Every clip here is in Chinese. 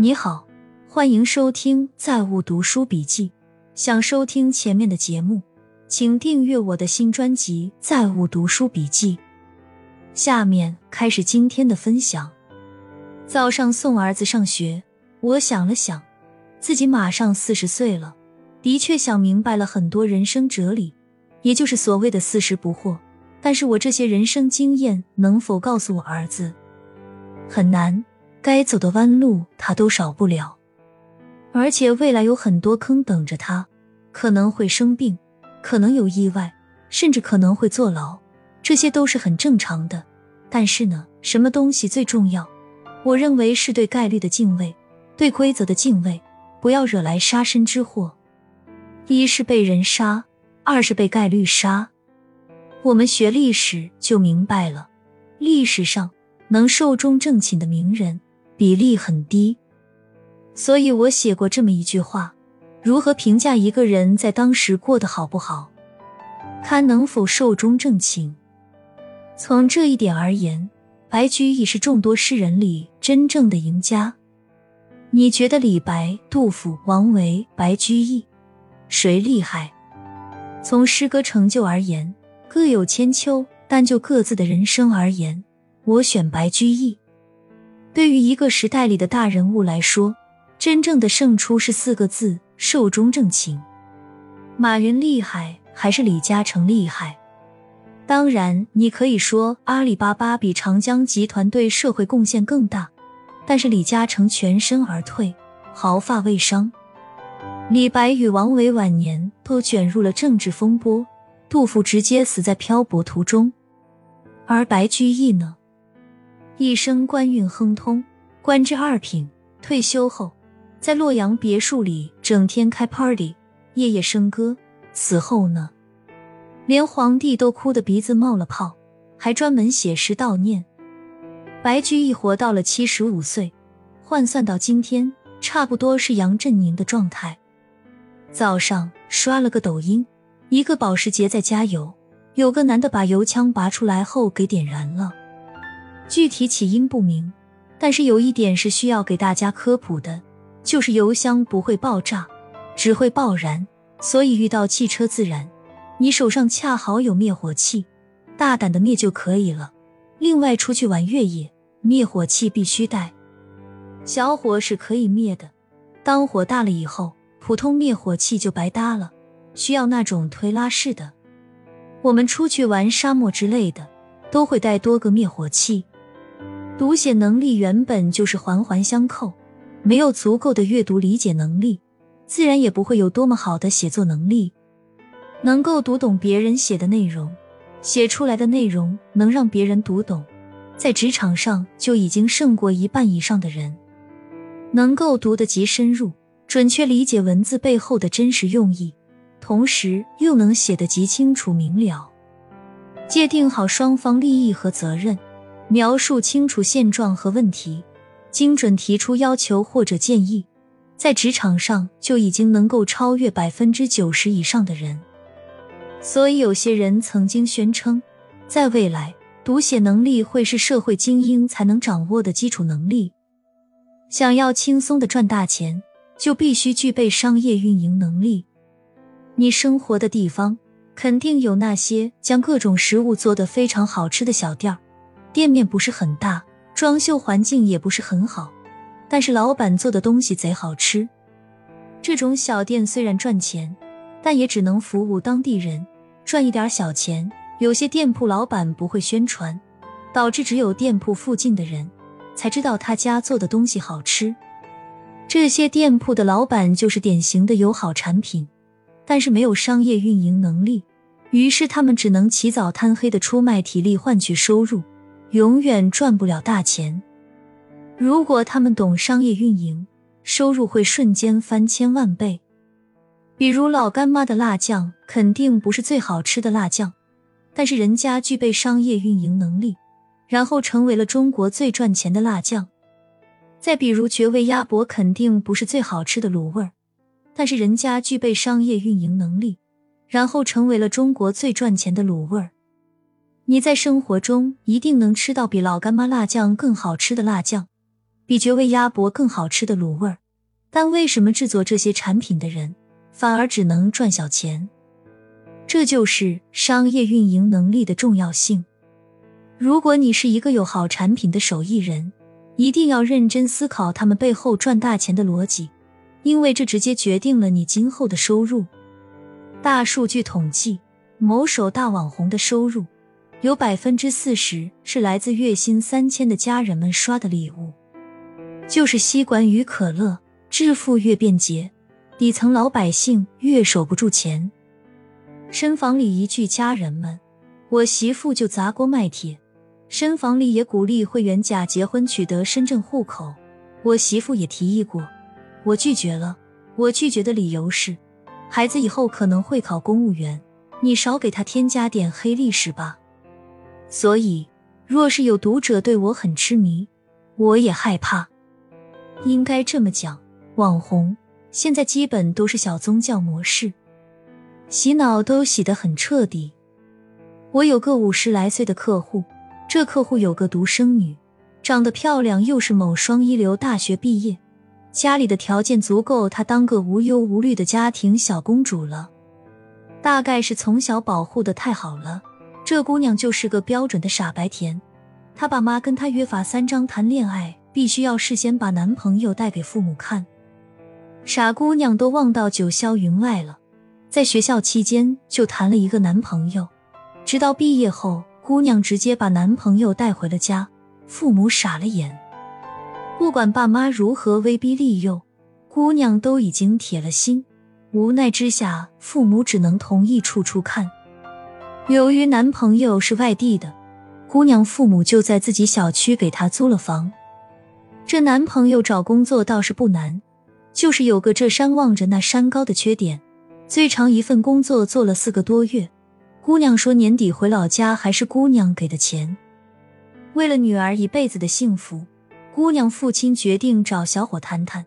你好，欢迎收听《在物读书笔记》。想收听前面的节目，请订阅我的新专辑《在物读书笔记》。下面开始今天的分享。早上送儿子上学，我想了想，自己马上四十岁了，的确想明白了很多人生哲理，也就是所谓的四十不惑。但是我这些人生经验能否告诉我儿子？很难。该走的弯路，他都少不了，而且未来有很多坑等着他，可能会生病，可能有意外，甚至可能会坐牢，这些都是很正常的。但是呢，什么东西最重要？我认为是对概率的敬畏，对规则的敬畏，不要惹来杀身之祸。一是被人杀，二是被概率杀。我们学历史就明白了，历史上能寿终正寝的名人。比例很低，所以我写过这么一句话：如何评价一个人在当时过得好不好，看能否寿终正寝。从这一点而言，白居易是众多诗人里真正的赢家。你觉得李白、杜甫、王维、白居易谁厉害？从诗歌成就而言，各有千秋；但就各自的人生而言，我选白居易。对于一个时代里的大人物来说，真正的胜出是四个字：寿终正寝。马云厉害还是李嘉诚厉害？当然，你可以说阿里巴巴比长江集团对社会贡献更大，但是李嘉诚全身而退，毫发未伤。李白与王维晚年都卷入了政治风波，杜甫直接死在漂泊途中，而白居易呢？一生官运亨通，官至二品。退休后，在洛阳别墅里整天开 party，夜夜笙歌。死后呢，连皇帝都哭得鼻子冒了泡，还专门写诗悼念。白居易活到了七十五岁，换算到今天，差不多是杨振宁的状态。早上刷了个抖音，一个保时捷在加油，有个男的把油枪拔出来后给点燃了。具体起因不明，但是有一点是需要给大家科普的，就是油箱不会爆炸，只会爆燃。所以遇到汽车自燃，你手上恰好有灭火器，大胆的灭就可以了。另外，出去玩越野，灭火器必须带。小火是可以灭的，当火大了以后，普通灭火器就白搭了，需要那种推拉式的。我们出去玩沙漠之类的，都会带多个灭火器。读写能力原本就是环环相扣，没有足够的阅读理解能力，自然也不会有多么好的写作能力。能够读懂别人写的内容，写出来的内容能让别人读懂，在职场上就已经胜过一半以上的人。能够读得极深入，准确理解文字背后的真实用意，同时又能写得极清楚明了，界定好双方利益和责任。描述清楚现状和问题，精准提出要求或者建议，在职场上就已经能够超越百分之九十以上的人。所以，有些人曾经宣称，在未来，读写能力会是社会精英才能掌握的基础能力。想要轻松的赚大钱，就必须具备商业运营能力。你生活的地方肯定有那些将各种食物做得非常好吃的小店儿。店面不是很大，装修环境也不是很好，但是老板做的东西贼好吃。这种小店虽然赚钱，但也只能服务当地人，赚一点小钱。有些店铺老板不会宣传，导致只有店铺附近的人才知道他家做的东西好吃。这些店铺的老板就是典型的有好产品，但是没有商业运营能力，于是他们只能起早贪黑的出卖体力换取收入。永远赚不了大钱。如果他们懂商业运营，收入会瞬间翻千万倍。比如老干妈的辣酱，肯定不是最好吃的辣酱，但是人家具备商业运营能力，然后成为了中国最赚钱的辣酱。再比如绝味鸭脖，肯定不是最好吃的卤味儿，但是人家具备商业运营能力，然后成为了中国最赚钱的卤味儿。你在生活中一定能吃到比老干妈辣酱更好吃的辣酱，比绝味鸭脖更好吃的卤味儿，但为什么制作这些产品的人反而只能赚小钱？这就是商业运营能力的重要性。如果你是一个有好产品的手艺人，一定要认真思考他们背后赚大钱的逻辑，因为这直接决定了你今后的收入。大数据统计，某手大网红的收入有百分之四十是来自月薪三千的家人们刷的礼物，就是吸管与可乐，致富越便捷，底层老百姓越守不住钱。深房里一句“家人们”，我媳妇就砸锅卖铁。深房里也鼓励会员假结婚取得深圳户口，我媳妇也提议过，我拒绝了。我拒绝的理由是，孩子以后可能会考公务员，你少给他添加点黑历史吧。所以，若是有读者对我很痴迷，我也害怕。应该这么讲，网红现在基本都是小宗教模式。洗脑都洗得很彻底。我有个五十来岁的客户，这客户有个独生女，长得漂亮，又是某双一流大学毕业，家里的条件足够她当个无忧无虑的家庭小公主了。大概是从小保护的太好了，这姑娘就是个标准的傻白甜。她爸妈跟她约法三章谈恋爱，必须要事先把男朋友带给父母看。傻姑娘都忘到九霄云外了。在学校期间就谈了一个男朋友，直到毕业后，姑娘直接把男朋友带回了家，父母傻了眼。不管爸妈如何威逼利诱，姑娘都已经铁了心。无奈之下，父母只能同意处处看。由于男朋友是外地的，姑娘父母就在自己小区给她租了房。这男朋友找工作倒是不难，就是有个这山望着那山高的缺点。最长一份工作做了四个多月，姑娘说年底回老家还是姑娘给的钱。为了女儿一辈子的幸福，姑娘父亲决定找小伙谈谈，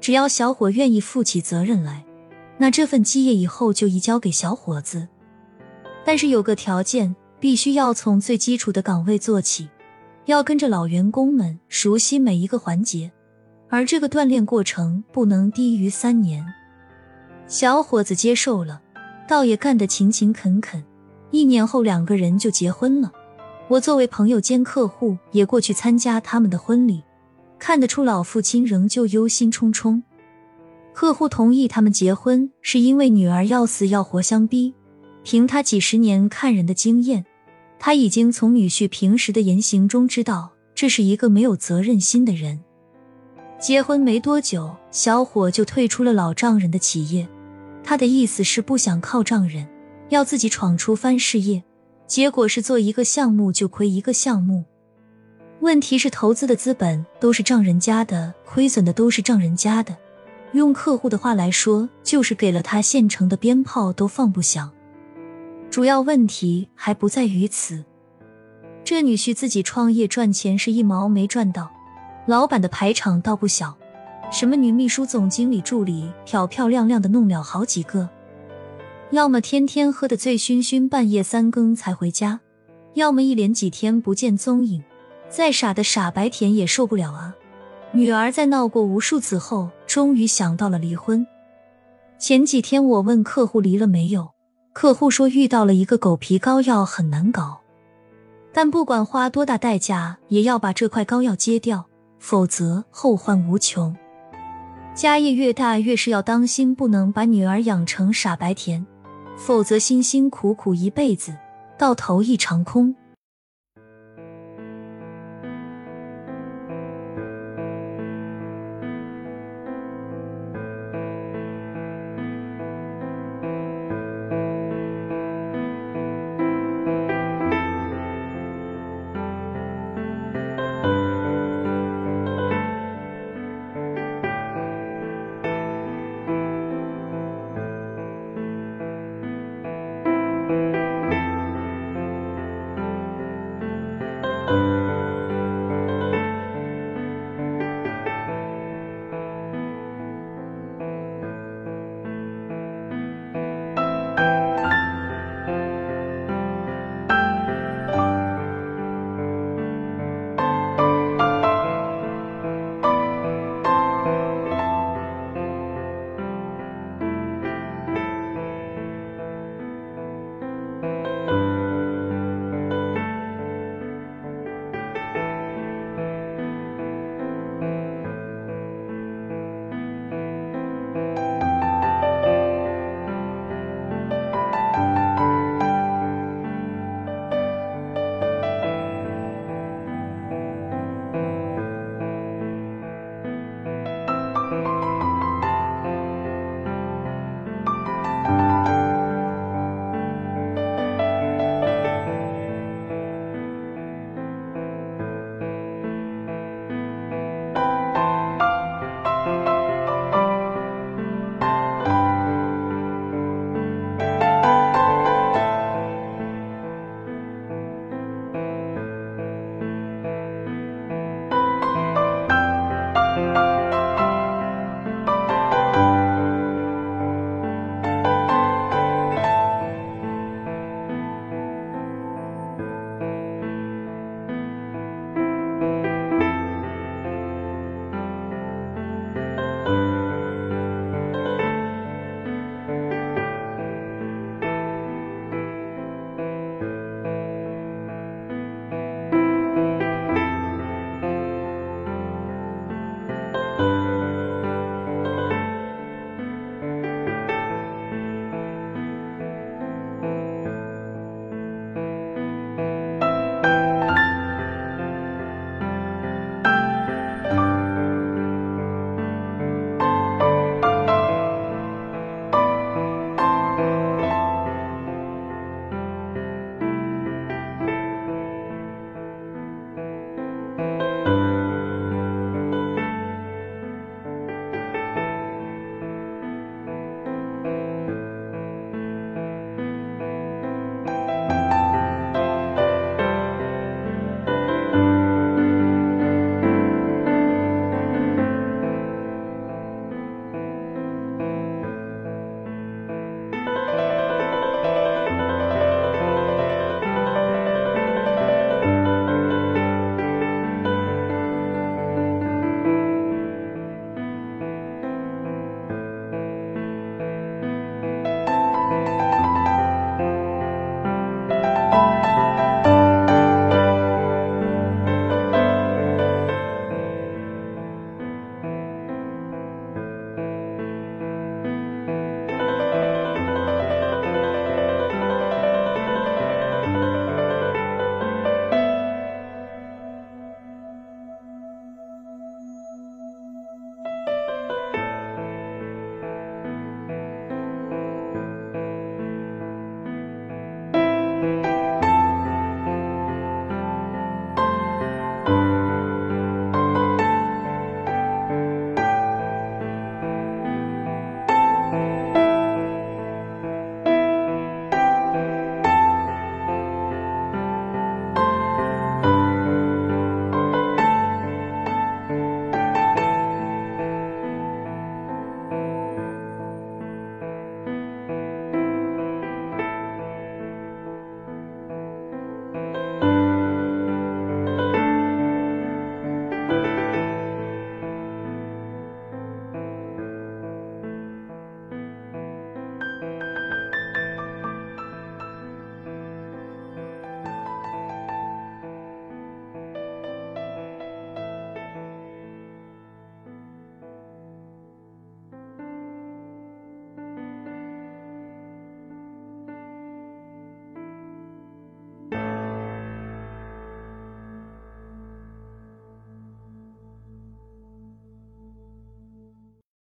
只要小伙愿意负起责任来，那这份基业以后就移交给小伙子。但是有个条件，必须要从最基础的岗位做起，要跟着老员工们熟悉每一个环节，而这个锻炼过程不能低于三年。小伙子接受了，倒也干得勤勤恳恳。一年后，两个人就结婚了。我作为朋友兼客户，也过去参加他们的婚礼。看得出老父亲仍旧忧心忡忡。客户同意他们结婚，是因为女儿要死要活相逼。凭他几十年看人的经验，他已经从女婿平时的言行中知道，这是一个没有责任心的人。结婚没多久，小伙就退出了老丈人的企业。他的意思是不想靠丈人，要自己闯出番事业。结果是做一个项目就亏一个项目。问题是投资的资本都是丈人家的，亏损的都是丈人家的。用客户的话来说，就是给了他现成的鞭炮都放不响。主要问题还不在于此，这女婿自己创业赚钱是一毛没赚到，老板的排场倒不小。什么女秘书、总经理助理，漂漂亮亮的弄了好几个，要么天天喝得醉醺醺，半夜三更才回家，要么一连几天不见踪影。再傻的傻白甜也受不了啊！女儿在闹过无数次后，终于想到了离婚。前几天我问客户离了没有，客户说遇到了一个狗皮膏药，很难搞，但不管花多大代价，也要把这块膏药揭掉，否则后患无穷。家业越大，越是要当心，不能把女儿养成傻白甜，否则辛辛苦苦一辈子，到头一场空。